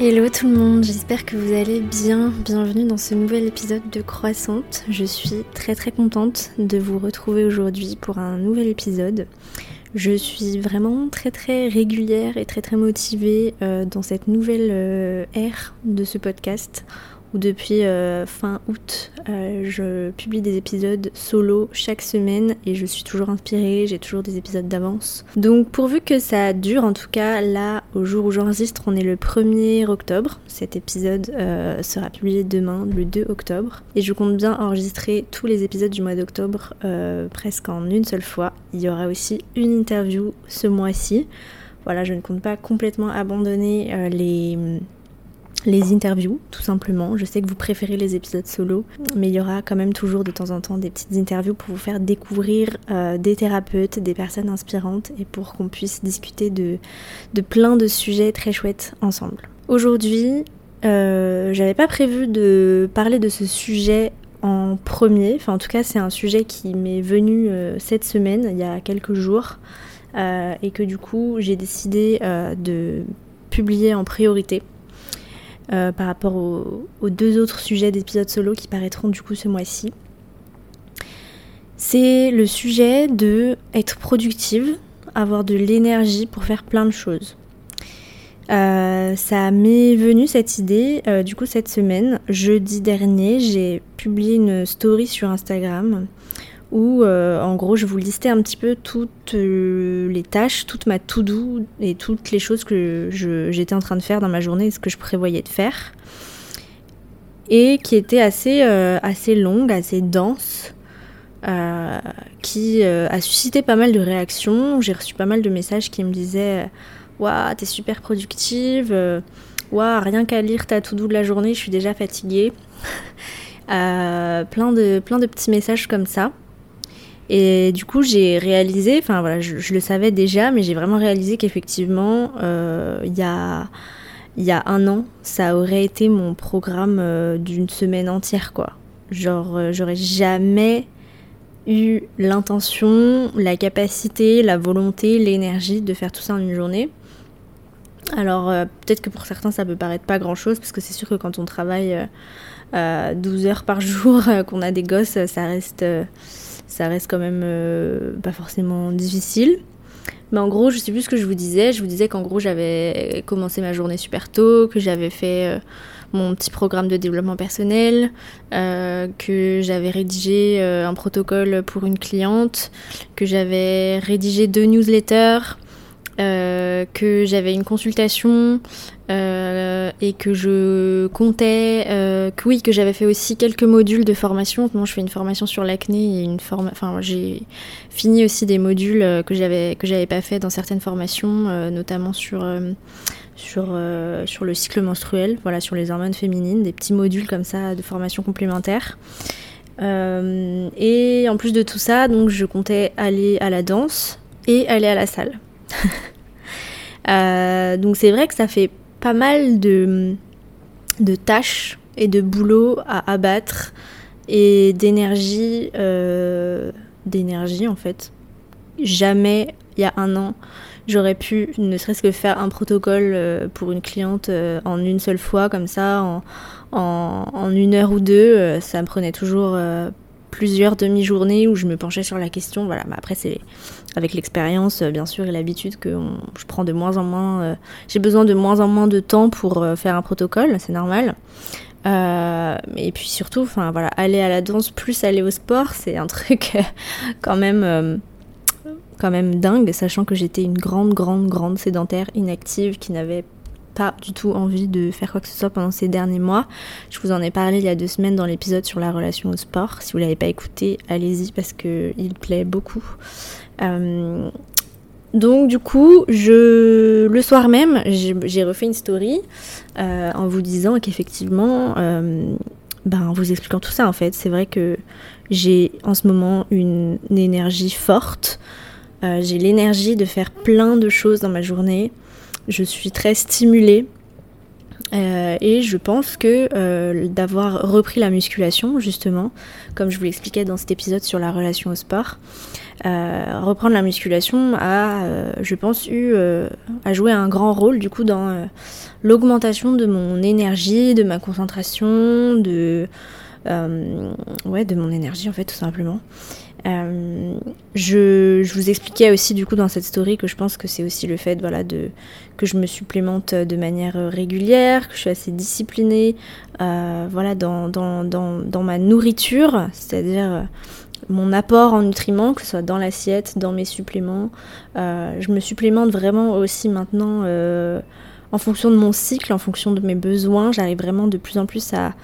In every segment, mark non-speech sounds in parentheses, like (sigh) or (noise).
Hello tout le monde, j'espère que vous allez bien. Bienvenue dans ce nouvel épisode de Croissante. Je suis très très contente de vous retrouver aujourd'hui pour un nouvel épisode. Je suis vraiment très très régulière et très très motivée euh, dans cette nouvelle euh, ère de ce podcast où depuis euh, fin août, euh, je publie des épisodes solo chaque semaine et je suis toujours inspirée, j'ai toujours des épisodes d'avance. Donc pourvu que ça dure, en tout cas là, au jour où j'enregistre, on est le 1er octobre. Cet épisode euh, sera publié demain, le 2 octobre. Et je compte bien enregistrer tous les épisodes du mois d'octobre presque en une seule fois. Il y aura aussi une interview ce mois-ci. Voilà, je ne compte pas complètement abandonner les les interviews, tout simplement. Je sais que vous préférez les épisodes solo, mais il y aura quand même toujours de temps en temps des petites interviews pour vous faire découvrir euh, des thérapeutes, des personnes inspirantes et pour qu'on puisse discuter de, plein de sujets très chouettes ensemble. Aujourd'hui, euh, j'avais pas prévu de parler de ce sujet en premier, enfin en tout cas c'est un sujet qui m'est venu euh, cette semaine, il y a quelques jours, et que du coup j'ai décidé de publier en priorité euh, par rapport aux, deux autres sujets d'épisodes solo qui paraîtront du coup ce mois-ci. C'est le sujet de être productive, avoir de l'énergie pour faire plein de choses. Euh, ça m'est venu cette idée euh, du coup cette semaine, jeudi dernier, j'ai publié une story sur Instagram où euh, en gros je vous listais un petit peu toutes euh, les tâches, toute ma to-do et toutes les choses que j'étais en train de faire dans ma journée et ce que je prévoyais de faire. Et qui étaient assez, euh, assez longues, assez denses, qui a suscité pas mal de réactions. J'ai reçu pas mal de messages qui me disaient Waouh, t'es super productive, waouh, rien qu'à lire ta to-do de la journée, je suis déjà fatiguée. plein, de, plein de petits messages comme ça. Et du coup, j'ai réalisé, enfin voilà, je, le savais déjà, mais j'ai vraiment réalisé qu'effectivement, euh, il y, a, y a un an, ça aurait été mon programme euh, d'une semaine entière, quoi. Genre, euh, j'aurais jamais eu l'intention, la capacité, la volonté, l'énergie de faire tout ça en une journée. Alors, peut-être que pour certains, ça peut paraître pas grand-chose, parce que c'est sûr que quand on travaille 12 heures par (laughs) jour, qu'on a des gosses, ça reste ça reste quand même euh, pas forcément difficile. Mais en gros, je sais plus ce que je vous disais. Je vous disais qu'en gros, j'avais commencé ma journée super tôt, que j'avais fait euh, mon petit programme de développement personnel, euh, que j'avais rédigé un protocole pour une cliente, que j'avais rédigé deux newsletters, que j'avais une consultation, euh, et que je comptais, euh, que oui, que j'avais fait aussi quelques modules de formation. Moi, je fais une formation sur l'acné et une forme, enfin, j'ai fini aussi des modules euh, que j'avais que j'avais pas fait dans certaines formations, notamment sur sur sur le cycle menstruel, voilà, sur les hormones féminines, des petits modules comme ça de formation complémentaire. et en plus de tout ça, donc je comptais aller à la danse et aller à la salle. (laughs) donc c'est vrai que ça fait pas mal de, tâches et de boulot à abattre et d'énergie, euh, d'énergie en fait. Jamais, il y a un an, j'aurais pu ne serait-ce que faire un protocole euh, pour une cliente euh, en une seule fois, comme ça, en, en, en une heure ou deux. ça me prenait toujours plusieurs demi-journées où je me penchais sur la question. Voilà, mais après, c'est avec l'expérience, euh, bien sûr, et l'habitude que je prends de moins en moins. Euh, j'ai besoin de moins en moins de temps pour euh, faire un protocole, c'est normal. et puis surtout, enfin aller à la danse plus aller au sport, c'est un (laughs) truc quand même, quand même dingue, sachant que j'étais une grande, grande, grande sédentaire inactive qui n'avait pas du tout envie de faire quoi que ce soit pendant ces derniers mois. Je vous en ai parlé il y a deux semaines dans l'épisode sur la relation au sport. Si vous l'avez pas écouté, allez-y parce que il plaît beaucoup. Euh, donc du coup, je, le soir même, j'ai refait une story euh, en vous disant qu'effectivement, euh, ben, en vous expliquant tout ça en fait, c'est vrai que j'ai en ce moment une énergie forte. j'ai l'énergie de faire plein de choses dans ma journée. Je suis très stimulée. et je pense que d'avoir repris la musculation, justement, comme je vous l'expliquais dans cet épisode sur la relation au sport, reprendre la musculation a, je pense, eu a joué un grand rôle du coup dans l'augmentation de mon énergie, de ma concentration, de ouais, de mon énergie en fait tout simplement. Euh, je, vous expliquais aussi du coup dans cette story que je pense que c'est aussi le fait voilà, de, que je me supplémente de manière régulière, que je suis assez disciplinée euh, voilà, dans, dans, dans, dans, ma nourriture, c'est-à-dire mon apport en nutriments, que ce soit dans l'assiette, dans mes suppléments. Euh, je me supplémente vraiment aussi maintenant en fonction de mon cycle, en fonction de mes besoins. J'arrive vraiment de plus en plus à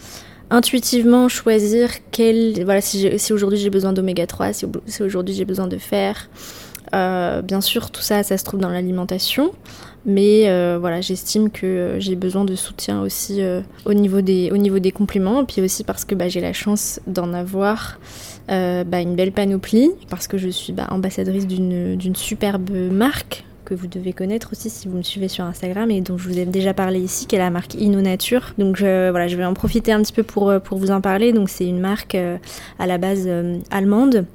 intuitivement choisir quel. Voilà, si, si aujourd'hui j'ai besoin d'oméga 3, si, aujourd'hui j'ai besoin de fer. Euh, bien sûr, tout ça, ça se trouve dans l'alimentation. Mais euh, voilà, j'estime que j'ai besoin de soutien aussi euh, au, niveau des, au niveau des compléments. Puis aussi parce que bah, j'ai la chance d'en avoir bah, une belle panoplie. Parce que je suis bah, ambassadrice d'une superbe marque que vous devez connaître aussi si vous me suivez sur Instagram et dont je vous ai déjà parlé ici, qui est la marque InnoNature. Donc voilà, je vais en profiter un petit peu pour, euh, vous en parler. Donc c'est une marque euh, à la base euh, allemande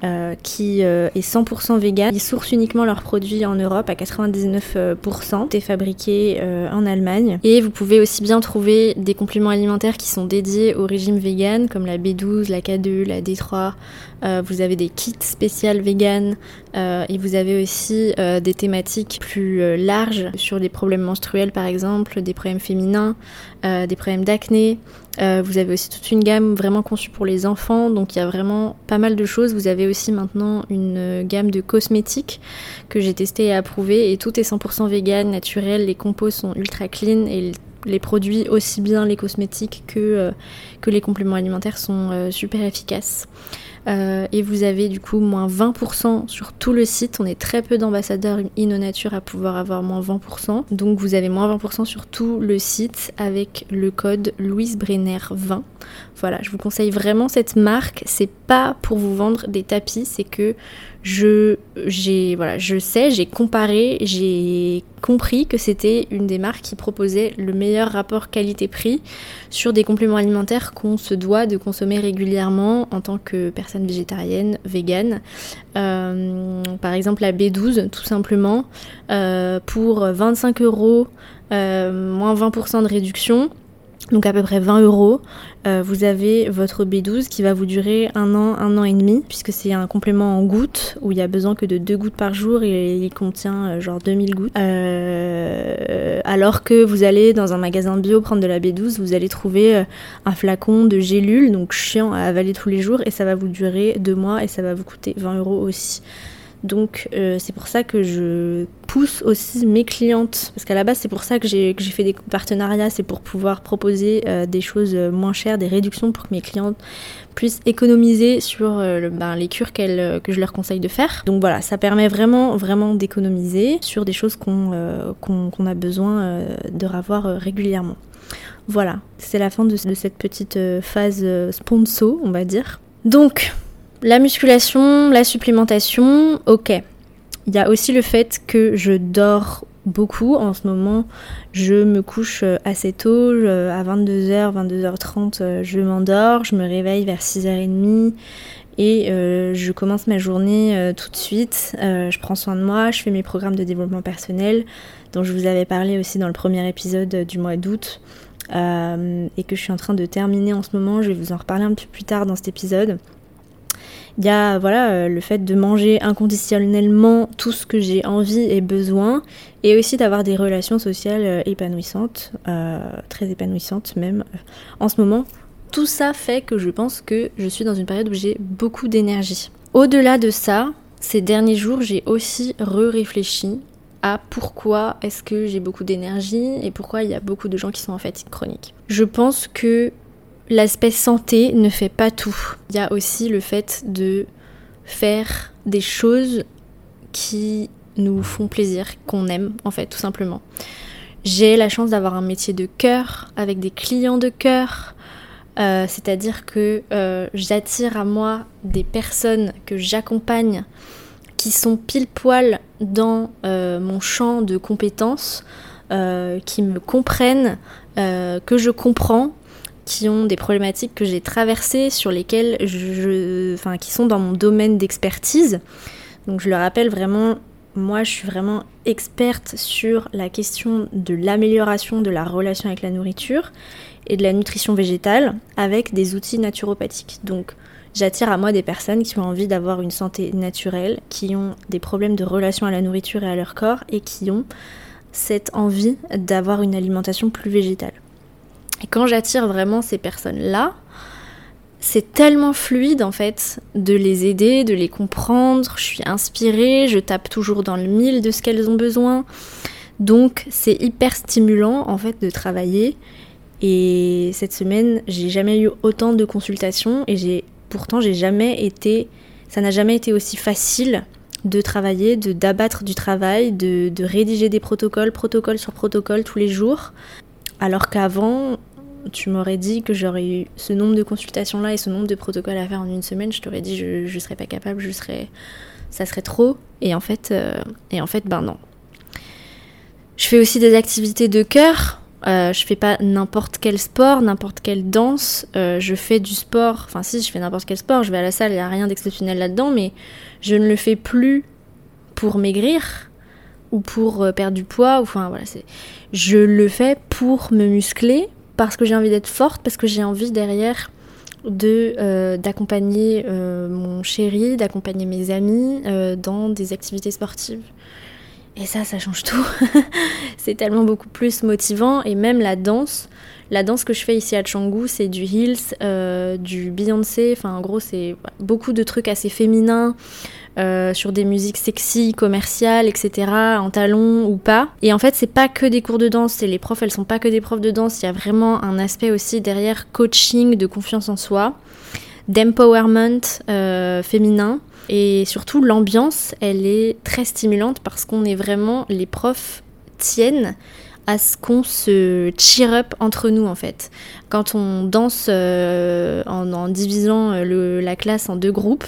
qui est 100% vegan. Ils sourcent uniquement leurs produits en Europe à 99%. C'est fabriqué en Allemagne. Et vous pouvez aussi bien trouver des compléments alimentaires qui sont dédiés au régime vegan, comme la B12, la K2, la D3, euh, vous avez des kits spéciales vegan euh, et vous avez aussi euh, des thématiques plus larges sur des problèmes menstruels par exemple, des problèmes féminins, des problèmes d'acné. vous avez aussi toute une gamme vraiment conçue pour les enfants, donc il y a vraiment pas mal de choses. Vous avez aussi maintenant une gamme de cosmétiques que j'ai testé et approuvé et tout est 100% vegan, naturel, les compos sont ultra clean et les produits, aussi bien les cosmétiques que, que les compléments alimentaires, sont super efficaces. Euh, et vous avez du coup moins 20% sur tout le site. On est très peu d'ambassadeurs InnoNature à pouvoir avoir moins 20%. Donc vous avez moins 20% sur tout le site avec le code Louise Brenner 20. Voilà, je vous conseille vraiment cette marque. C'est pas pour vous vendre des tapis, c'est que je, voilà, je sais, j'ai comparé, j'ai compris que c'était une des marques qui proposait le meilleur rapport qualité-prix sur des compléments alimentaires qu'on se doit de consommer régulièrement en tant que personne végétarienne, végane. Euh, par exemple la B12, tout simplement, euh, pour 25 euros, euh, moins 20% de réduction donc à peu près 20 euros. Euh, vous avez votre B12 qui va vous durer un an, un an et demi, puisque c'est un complément en gouttes où il y a besoin que de deux gouttes par jour et il contient euh, genre 2000 gouttes. Euh, alors que vous allez dans un magasin bio prendre de la B12, vous allez trouver un flacon de gélules, donc chiant à avaler tous les jours, et ça va vous durer deux mois et ça va vous coûter 20 euros aussi. Donc euh, c'est pour ça que je pousse aussi mes clientes, parce qu'à la base c'est pour ça que j'ai fait des partenariats, c'est pour pouvoir proposer euh, des choses moins chères, des réductions pour que mes clientes puissent économiser sur euh, ben, les cures que je leur conseille de faire. Donc voilà, ça permet vraiment vraiment d'économiser sur des choses qu'on a besoin de revoir régulièrement. Voilà, c'est la fin de, de cette petite phase sponsor, on va dire. Donc, la musculation, la supplémentation, ok. Il y a aussi le fait que je dors beaucoup. En ce moment, je me couche euh, assez tôt, à 22h, 22h30, je m'endors, je me réveille vers 6h30 et euh, je commence ma journée euh, tout de suite. je prends soin de moi, je fais mes programmes de développement personnel dont je vous avais parlé aussi dans le premier épisode du mois d'août et que je suis en train de terminer en ce moment. Je vais vous en reparler un peu plus tard dans cet épisode. Il y a voilà, euh, le fait de manger inconditionnellement tout ce que j'ai envie et besoin, et aussi d'avoir des relations sociales euh, épanouissantes, euh, très épanouissantes même en ce moment. Tout ça fait que je pense que je suis dans une période où j'ai beaucoup d'énergie. Au-delà de ça, ces derniers jours, j'ai aussi re-réfléchi à pourquoi est-ce que j'ai beaucoup d'énergie et pourquoi il y a beaucoup de gens qui sont en fatigue chronique. Je pense que l'aspect santé ne fait pas tout. Il y a aussi le fait de faire des choses qui nous font plaisir, qu'on aime en fait tout simplement. J'ai la chance d'avoir un métier de cœur avec des clients de cœur. Euh, c'est-à-dire que euh, j'attire à moi des personnes que j'accompagne qui sont pile poil dans euh, mon champ de compétences, qui me comprennent, que je comprends, qui ont des problématiques que j'ai traversées, sur lesquelles je, enfin, qui sont dans mon domaine d'expertise. Donc je le rappelle vraiment, moi je suis vraiment experte sur la question de l'amélioration de la relation avec la nourriture et de la nutrition végétale avec des outils naturopathiques. Donc j'attire à moi des personnes qui ont envie d'avoir une santé naturelle, qui ont des problèmes de relation à la nourriture et à leur corps et qui ont cette envie d'avoir une alimentation plus végétale. Et quand j'attire vraiment ces personnes-là, c'est tellement fluide en fait de les aider, de les comprendre. Je suis inspirée, je tape toujours dans le mille de ce qu'elles ont besoin. Donc c'est hyper stimulant en fait de travailler. Et cette semaine, j'ai jamais eu autant de consultations et j'ai pourtant j'ai jamais été, ça n'a jamais été aussi facile de travailler, de d'abattre du travail, de, de rédiger des protocoles, protocole sur protocole tous les jours. Alors qu'avant, tu m'aurais dit que j'aurais eu ce nombre de consultations là et ce nombre de protocoles à faire en une semaine, je t'aurais dit je, je serais pas capable, je serais, ça serait trop. Et en fait, euh, et en fait, ben non. Je fais aussi des activités de cœur. Euh, je fais pas n'importe quel sport, n'importe quelle danse. Euh, je fais du sport. Enfin, si, je fais n'importe quel sport. Je vais à la salle, il n'y a rien d'exceptionnel là-dedans, mais je ne le fais plus pour maigrir ou pour perdre du poids. Enfin, voilà. Je le fais pour me muscler, parce que j'ai envie d'être forte, parce que j'ai envie derrière de euh, d'accompagner euh, mon chéri, d'accompagner mes amis euh, dans des activités sportives. Et ça, ça change tout. (laughs) c'est tellement beaucoup plus motivant. Et même la danse, la danse que je fais ici à Canggu, c'est du Hills, du Beyoncé. Enfin, en gros, c'est beaucoup de trucs assez féminins. Euh, sur des musiques sexy, commerciales, etc., en talons ou pas. Et en fait, c'est pas que des cours de danse, et les profs, elles sont pas que des profs de danse, il y a vraiment un aspect aussi derrière coaching, de confiance en soi, d'empowerment euh, féminin. Et surtout, l'ambiance, elle est très stimulante parce qu'on est vraiment, les profs tiennent à ce qu'on se cheer up entre nous en fait. Quand on danse euh, en, divisant la classe en deux groupes,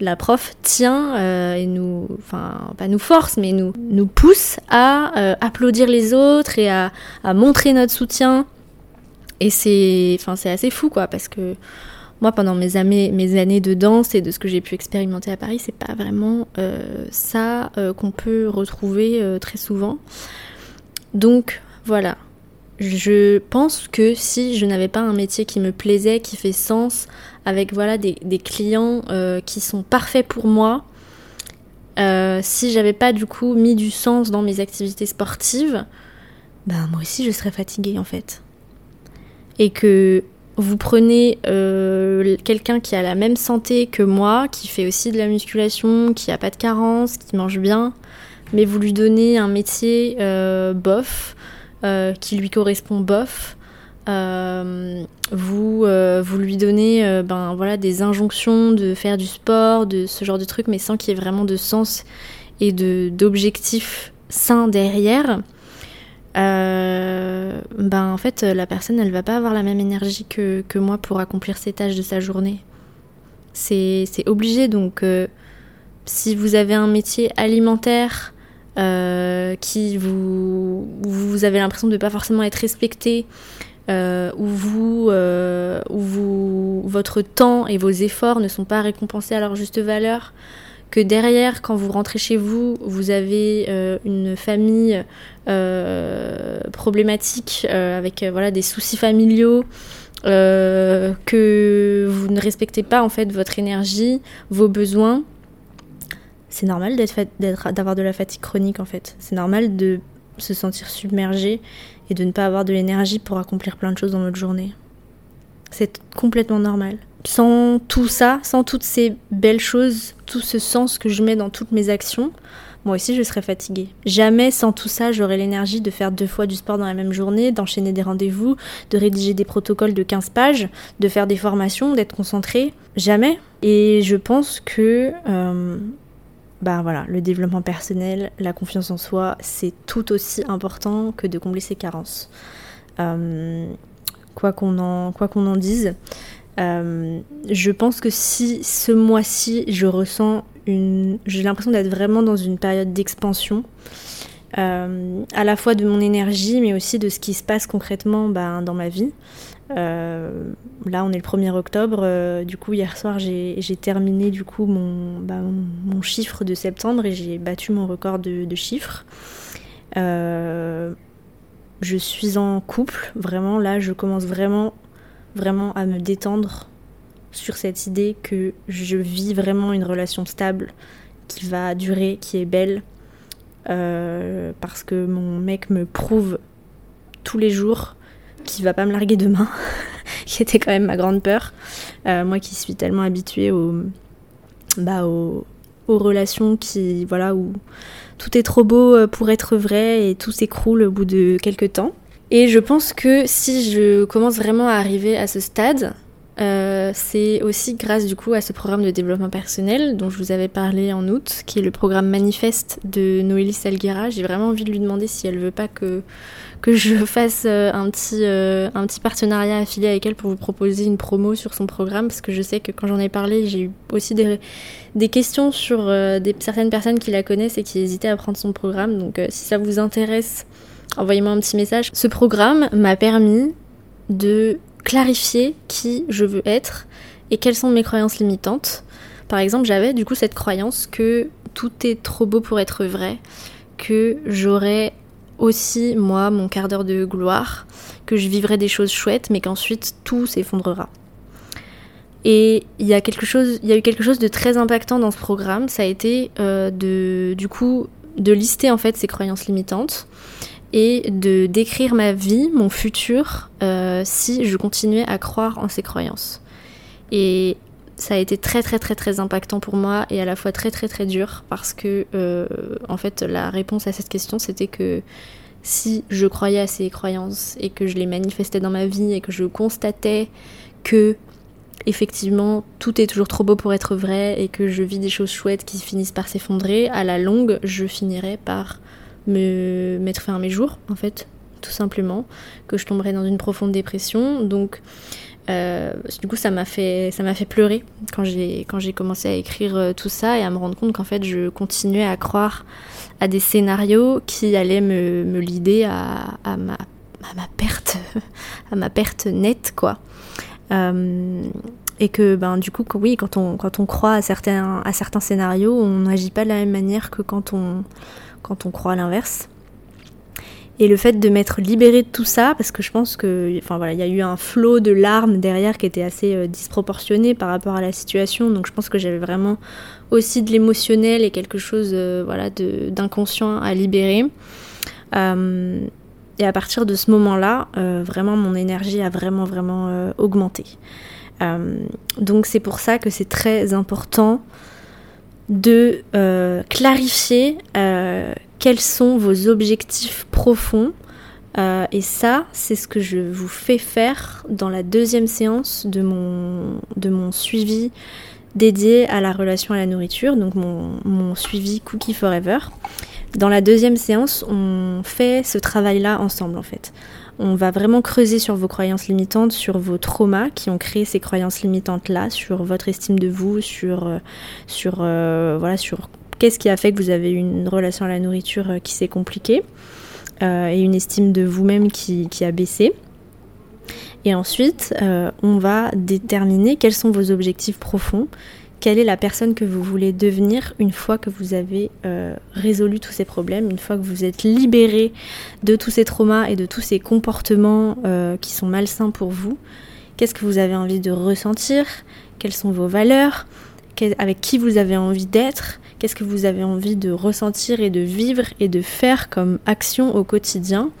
la prof tient euh, et nous, enfin pas nous force, mais nous, nous pousse à euh, applaudir les autres et à, montrer notre soutien. Et c'est, enfin c'est assez fou quoi, parce que moi pendant mes années, mes années de danse et de ce que j'ai pu expérimenter à Paris, c'est pas vraiment euh, ça qu'on peut retrouver très souvent. Donc voilà, je pense que si je n'avais pas un métier qui me plaisait, qui fait sens, avec voilà des, clients euh, qui sont parfaits pour moi, euh, si j'avais pas du coup mis du sens dans mes activités sportives, ben moi aussi je serais fatiguée en fait. Et que vous prenez euh, quelqu'un qui a la même santé que moi, qui fait aussi de la musculation, qui a pas de carence, qui mange bien, mais vous lui donnez un métier bof, euh, qui lui correspond bof. Euh, vous, euh, lui donnez ben, voilà, des injonctions de faire du sport, de ce genre de trucs, mais sans qu'il y ait vraiment de sens et d'objectifs sains derrière, ben, en fait, la personne, elle va pas avoir la même énergie que, que moi pour accomplir ses tâches de sa journée. C'est obligé, donc si vous avez un métier alimentaire, euh, qui vous, vous avez l'impression de ne pas forcément être respecté, euh, où, vous, euh, vous, votre temps et vos efforts ne sont pas récompensés à leur juste valeur, que derrière, quand vous rentrez chez vous, vous avez une famille problématique avec voilà, des soucis familiaux. que vous ne respectez pas en fait votre énergie, vos besoins, c'est normal d'avoir de la fatigue chronique en fait. C'est normal de se sentir submergé et de ne pas avoir de l'énergie pour accomplir plein de choses dans notre journée. C'est complètement normal. Sans tout ça, sans toutes ces belles choses, tout ce sens que je mets dans toutes mes actions, moi aussi je serais fatiguée. Jamais sans tout ça j'aurais l'énergie de faire deux fois du sport dans la même journée, d'enchaîner des rendez-vous, de rédiger des protocoles de 15 pages, de faire des formations, d'être concentrée. Jamais. Et je pense que euh, bah voilà, le développement personnel, la confiance en soi, c'est tout aussi important que de combler ses carences. Euh, quoi qu'on en, dise, euh, je pense que si ce mois-ci je ressens une, j'ai l'impression d'être vraiment dans une période d'expansion à la fois de mon énergie, mais aussi de ce qui se passe concrètement ben, dans ma vie. Euh, là, on est le 1er octobre. Euh, du coup, hier soir, j'ai terminé du coup bah, mon, chiffre de septembre et j'ai battu mon record de, chiffres. Euh, je suis en couple, vraiment. Là, je commence vraiment, vraiment à me détendre sur cette idée que je vis vraiment une relation stable qui va durer, qui est belle. parce que mon mec me prouve tous les jours qui va pas me larguer demain, (laughs) qui était quand même ma grande peur. Euh, moi qui suis tellement habituée aux, bah, aux, relations qui, voilà, où tout est trop beau euh, pour être vrai et tout s'écroule au bout de quelques temps. Et je pense que si je commence vraiment à arriver à ce stade, euh, c'est aussi grâce du coup à ce programme de développement personnel dont je vous avais parlé en août, qui est le programme Manifeste de Noélie Salguera. J'ai vraiment envie de lui demander si elle veut pas que que je fasse euh, un petit, euh, un petit partenariat affilié avec elle pour vous proposer une promo sur son programme, parce que je sais que quand j'en ai parlé, j'ai eu aussi des, questions sur euh, certaines personnes qui la connaissent et qui hésitaient à prendre son programme. Donc si ça vous intéresse, envoyez-moi un petit message. Ce programme m'a permis de clarifier qui je veux être et quelles sont mes croyances limitantes. Par exemple, j'avais du coup cette croyance que tout est trop beau pour être vrai, que j'aurais aussi, moi, mon quart d'heure de gloire, que je vivrai des choses chouettes, mais qu'ensuite tout s'effondrera. Et il y a quelque chose, il y a eu quelque chose de très impactant dans ce programme. Ça a été euh, de, du coup, de lister en fait ces croyances limitantes et de décrire ma vie, mon futur, euh, si je continuais à croire en ces croyances. Et ça a été très très très très impactant pour moi et à la fois très très très dur parce que euh, en fait la réponse à cette question c'était que si je croyais à ces croyances et que je les manifestais dans ma vie et que je constatais que effectivement tout est toujours trop beau pour être vrai et que je vis des choses chouettes qui finissent par s'effondrer, à la longue je finirais par me mettre fin à mes jours en fait tout simplement, que je tomberais dans une profonde dépression. Donc euh, du coup, ça m'a fait, ça m'a fait pleurer quand j'ai, quand j'ai commencé à écrire euh, tout ça et à me rendre compte qu'en fait, je continuais à croire à des scénarios qui allaient me, me lider à, ma, ma perte, (laughs) à ma perte nette, quoi. Euh, et que, ben, du coup, oui, quand on, quand on croit à certains, à certains scénarios, on n'agit pas de la même manière que quand on, quand on croit à l'inverse. Et le fait de m'être libérée de tout ça, parce que je pense que, enfin voilà, il y a eu un flot de larmes derrière qui était assez euh, disproportionné par rapport à la situation. Donc je pense que j'avais vraiment aussi de l'émotionnel et quelque chose, euh, d'inconscient à libérer. Euh, et à partir de ce moment-là, vraiment mon énergie a vraiment vraiment augmenté. donc c'est pour ça que c'est très important de clarifier quels sont vos objectifs profonds. Euh, et ça, c'est ce que je vous fais faire dans la deuxième séance de mon, de mon suivi dédié à la relation à la nourriture, donc mon, mon suivi Cookie Forever. Dans la deuxième séance, on fait ce travail-là ensemble en fait. On va vraiment creuser sur vos croyances limitantes, sur vos traumas qui ont créé ces croyances limitantes-là, sur votre estime de vous, sur, euh, sur, euh, voilà, sur Qu'est-ce qui a fait que vous avez une relation à la nourriture euh, qui s'est compliquée euh, et une estime de vous-même qui, a baissé. Et ensuite, euh, on va déterminer quels sont vos objectifs profonds, quelle est la personne que vous voulez devenir une fois que vous avez résolu tous ces problèmes, une fois que vous êtes libéré de tous ces traumas et de tous ces comportements qui sont malsains pour vous? Qu'est-ce que vous avez envie de ressentir? Quelles sont vos valeurs? Avec qui vous avez envie d'être? Qu'est-ce que vous avez envie de ressentir et de vivre et de faire comme action au quotidien?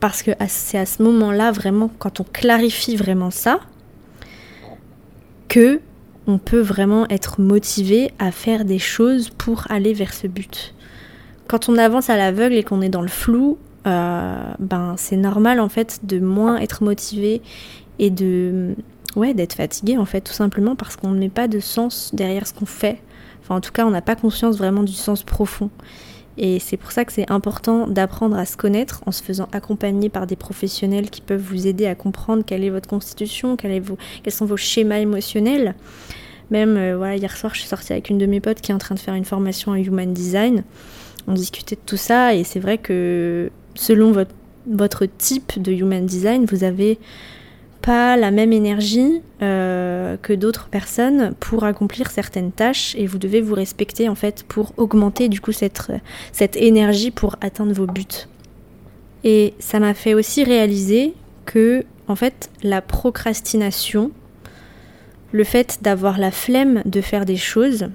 Parce que c'est à ce moment-là, vraiment, quand on clarifie vraiment ça, que on peut vraiment être motivé à faire des choses pour aller vers ce but. Quand on avance à l'aveugle et qu'on est dans le flou, euh, ben c'est normal en fait de moins être motivé et de ouais d'être fatigué en fait tout simplement parce qu'on ne met pas de sens derrière ce qu'on fait en tout cas, on n'a pas conscience vraiment du sens profond. Et c'est pour ça que c'est important d'apprendre à se connaître en se faisant accompagner par des professionnels qui peuvent vous aider à comprendre quelle est votre constitution, quels sont vos schémas émotionnels. Même, euh, hier soir, je suis sortie avec une de mes potes qui est en train de faire une formation en Human Design. on discutait de tout ça et c'est vrai que selon votre type de human design, vous avez pas la même énergie euh, que d'autres personnes pour accomplir certaines tâches et vous devez vous respecter en fait pour augmenter du coup cette, cette énergie pour atteindre vos buts. Et ça m'a fait aussi réaliser que en fait la procrastination, le fait d'avoir la flemme de faire des choses,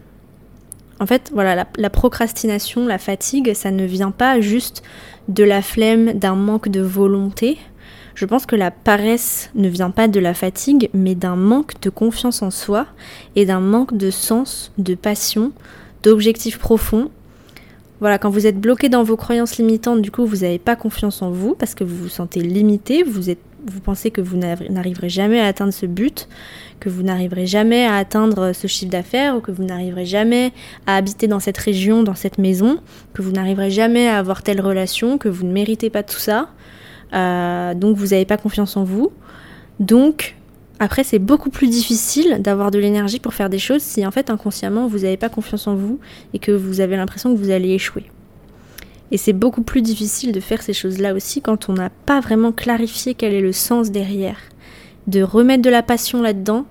en fait voilà la, la procrastination, la fatigue, ça ne vient pas juste de la flemme, d'un manque de volonté, je pense que la paresse ne vient pas de la fatigue, mais d'un manque de confiance en soi et d'un manque de sens, de passion, d'objectifs profonds. Voilà, quand vous êtes bloqué dans vos croyances limitantes, du coup, vous n'avez pas confiance en vous parce que vous vous sentez limité, vous, vous pensez que vous n'arriverez jamais à atteindre ce but, que vous n'arriverez jamais à atteindre ce chiffre d'affaires ou que vous n'arriverez jamais à habiter dans cette région, dans cette maison, que vous n'arriverez jamais à avoir telle relation, que vous ne méritez pas tout ça. Euh, donc vous n'avez pas confiance en vous. Donc après c'est beaucoup plus difficile d'avoir de l'énergie pour faire des choses si en fait inconsciemment vous n'avez pas confiance en vous et que vous avez l'impression que vous allez échouer. Et c'est beaucoup plus difficile de faire ces choses-là aussi quand on n'a pas vraiment clarifié quel est le sens derrière. De remettre de la passion là-dedans,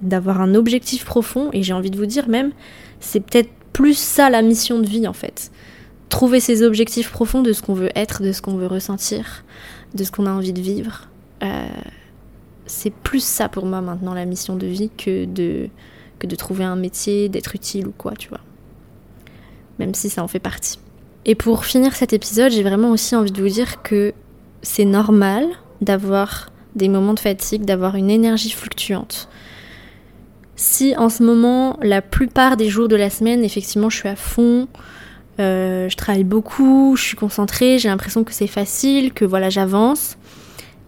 d'avoir un objectif profond, et j'ai envie de vous dire même, c'est peut-être plus ça la mission de vie en fait trouver ses objectifs profonds de ce qu'on veut être, de ce qu'on veut ressentir, de ce qu'on a envie de vivre. Euh, c'est plus ça pour moi maintenant la mission de vie que de, que de trouver un métier, d'être utile ou quoi, tu vois. Même si ça en fait partie. Et pour finir cet épisode, j'ai vraiment aussi envie de vous dire que c'est normal d'avoir des moments de fatigue, d'avoir une énergie fluctuante. Si en ce moment, la plupart des jours de la semaine, effectivement, je suis à fond, euh, je travaille beaucoup, je suis concentrée, j'ai l'impression que c'est facile, que voilà, j'avance.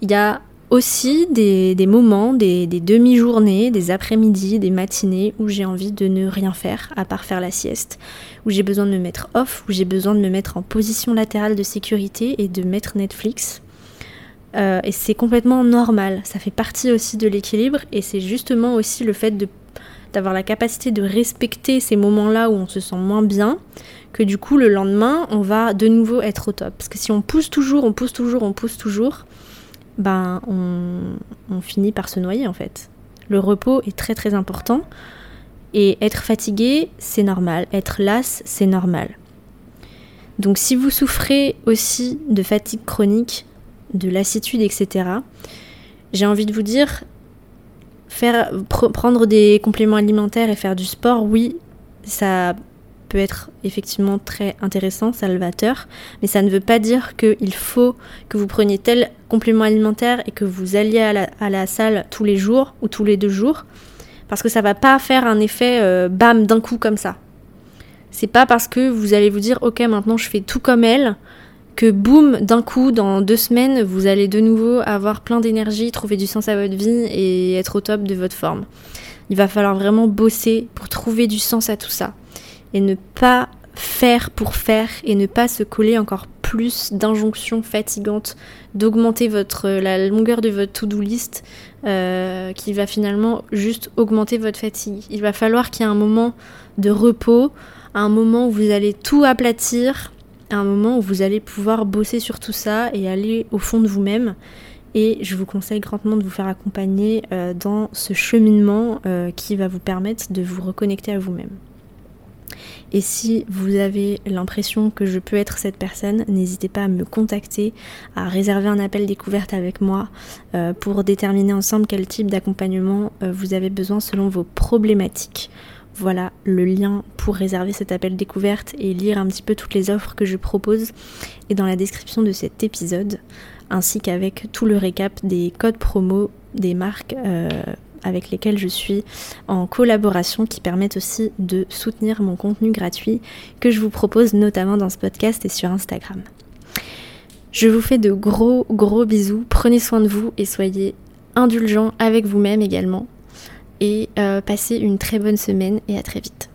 Il y a aussi des, moments, des, demi-journées, des après-midi, des matinées où j'ai envie de ne rien faire à part faire la sieste, où j'ai besoin de me mettre off, où j'ai besoin de me mettre en position latérale de sécurité et de mettre Netflix. Euh, et c'est complètement normal, ça fait partie aussi de l'équilibre et c'est justement aussi le fait d'avoir la capacité de respecter ces moments-là où on se sent moins bien, que du coup le lendemain on va de nouveau être au top. Parce que si on pousse toujours, on pousse toujours, on pousse toujours, ben on, finit par se noyer en fait. Le repos est très très important et être fatigué c'est normal, être las c'est normal. Donc si vous souffrez aussi de fatigue chronique, de lassitude, etc., j'ai envie de vous dire, faire, prendre des compléments alimentaires et faire du sport, oui, ça peut être effectivement très intéressant, salvateur, mais ça ne veut pas dire qu'il faut que vous preniez tel complément alimentaire et que vous alliez à la, salle tous les jours ou tous les deux jours, parce que ça va pas faire un effet euh, bam d'un coup comme ça. C'est pas parce que vous allez vous dire ok maintenant je fais tout comme elle que boum d'un coup dans deux semaines vous allez de nouveau avoir plein d'énergie, trouver du sens à votre vie et être au top de votre forme. Il va falloir vraiment bosser pour trouver du sens à tout ça et ne pas faire pour faire et ne pas se coller encore plus d'injonctions fatigantes, d'augmenter votre la longueur de votre to-do list euh, qui va finalement juste augmenter votre fatigue. Il va falloir qu'il y ait un moment de repos, un moment où vous allez tout aplatir, un moment où vous allez pouvoir bosser sur tout ça et aller au fond de vous-même. Et je vous conseille grandement de vous faire accompagner euh, dans ce cheminement euh, qui va vous permettre de vous reconnecter à vous-même. Et si vous avez l'impression que je peux être cette personne, n'hésitez pas à me contacter, à réserver un appel découverte avec moi euh, pour déterminer ensemble quel type d'accompagnement vous avez besoin selon vos problématiques. Voilà le lien pour réserver cet appel découverte et lire un petit peu toutes les offres que je propose et dans la description de cet épisode, ainsi qu'avec tout le récap des codes promo des marques euh, avec lesquels je suis en collaboration qui permettent aussi de soutenir mon contenu gratuit que je vous propose notamment dans ce podcast et sur Instagram. Je vous fais de gros gros bisous, prenez soin de vous et soyez indulgents avec vous-même également. Et euh, passez une très bonne semaine et à très vite.